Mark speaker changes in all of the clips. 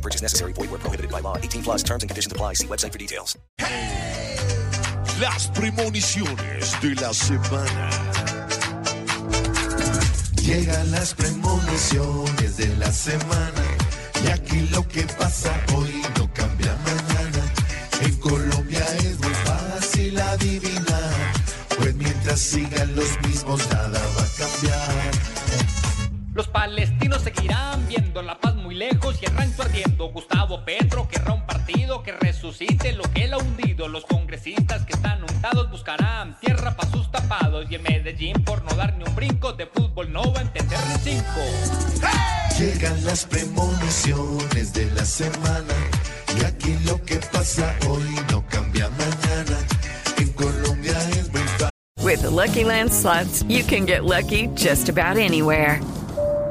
Speaker 1: No purchase necessary. Void where prohibited by law. 18 plus terms and conditions apply. See website for details.
Speaker 2: Las premoniciones de la semana.
Speaker 3: Llegan las premoniciones de la semana y aquí lo que pasa hoy no cambia mañana. En Colombia es muy fácil adivinar, pues mientras sigan los mismos nada va a cambiar.
Speaker 4: Los palestinos seguirán viendo la paz lejos y el rancho ardiendo. Gustavo Petro querrá un partido que resucite lo que él ha hundido. Los congresistas que están untados buscarán tierra para sus tapados. Y en Medellín, por no dar ni un brinco de fútbol, no va a entender ni cinco.
Speaker 3: Llegan las premoniciones de la semana y aquí lo que pasa hoy no cambia mañana. En Colombia es muy fácil.
Speaker 5: With the Lucky Land slots, you can get lucky just about anywhere.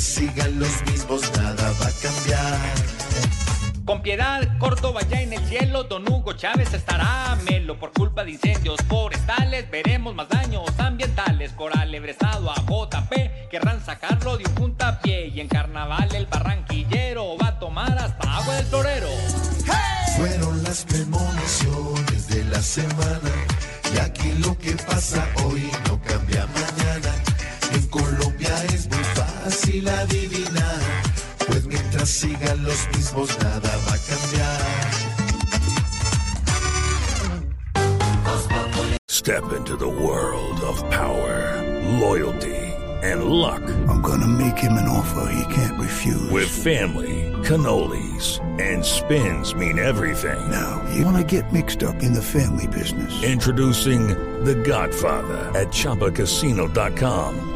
Speaker 3: Sigan los mismos nada va a cambiar.
Speaker 4: Con piedad, Córdoba ya en el cielo, don Hugo Chávez estará melo por culpa de incendios forestales. Veremos más daños ambientales. Coral Ebresado a JP querrán sacarlo de un puntapié. Y en carnaval el barranquillero va a tomar hasta agua del torero.
Speaker 3: Fueron las premoniciones de la semana y aquí lo que pasa hoy fácil adivinar, pues mientras sigan los mismos nada va a cambiar.
Speaker 6: Step into the world of power, loyalty, and luck.
Speaker 7: I'm gonna make him an offer he can't refuse.
Speaker 6: With family, cannolis, and spins mean everything.
Speaker 7: Now, you wanna get mixed up in the family business.
Speaker 6: Introducing The Godfather at ChumbaCasino.com.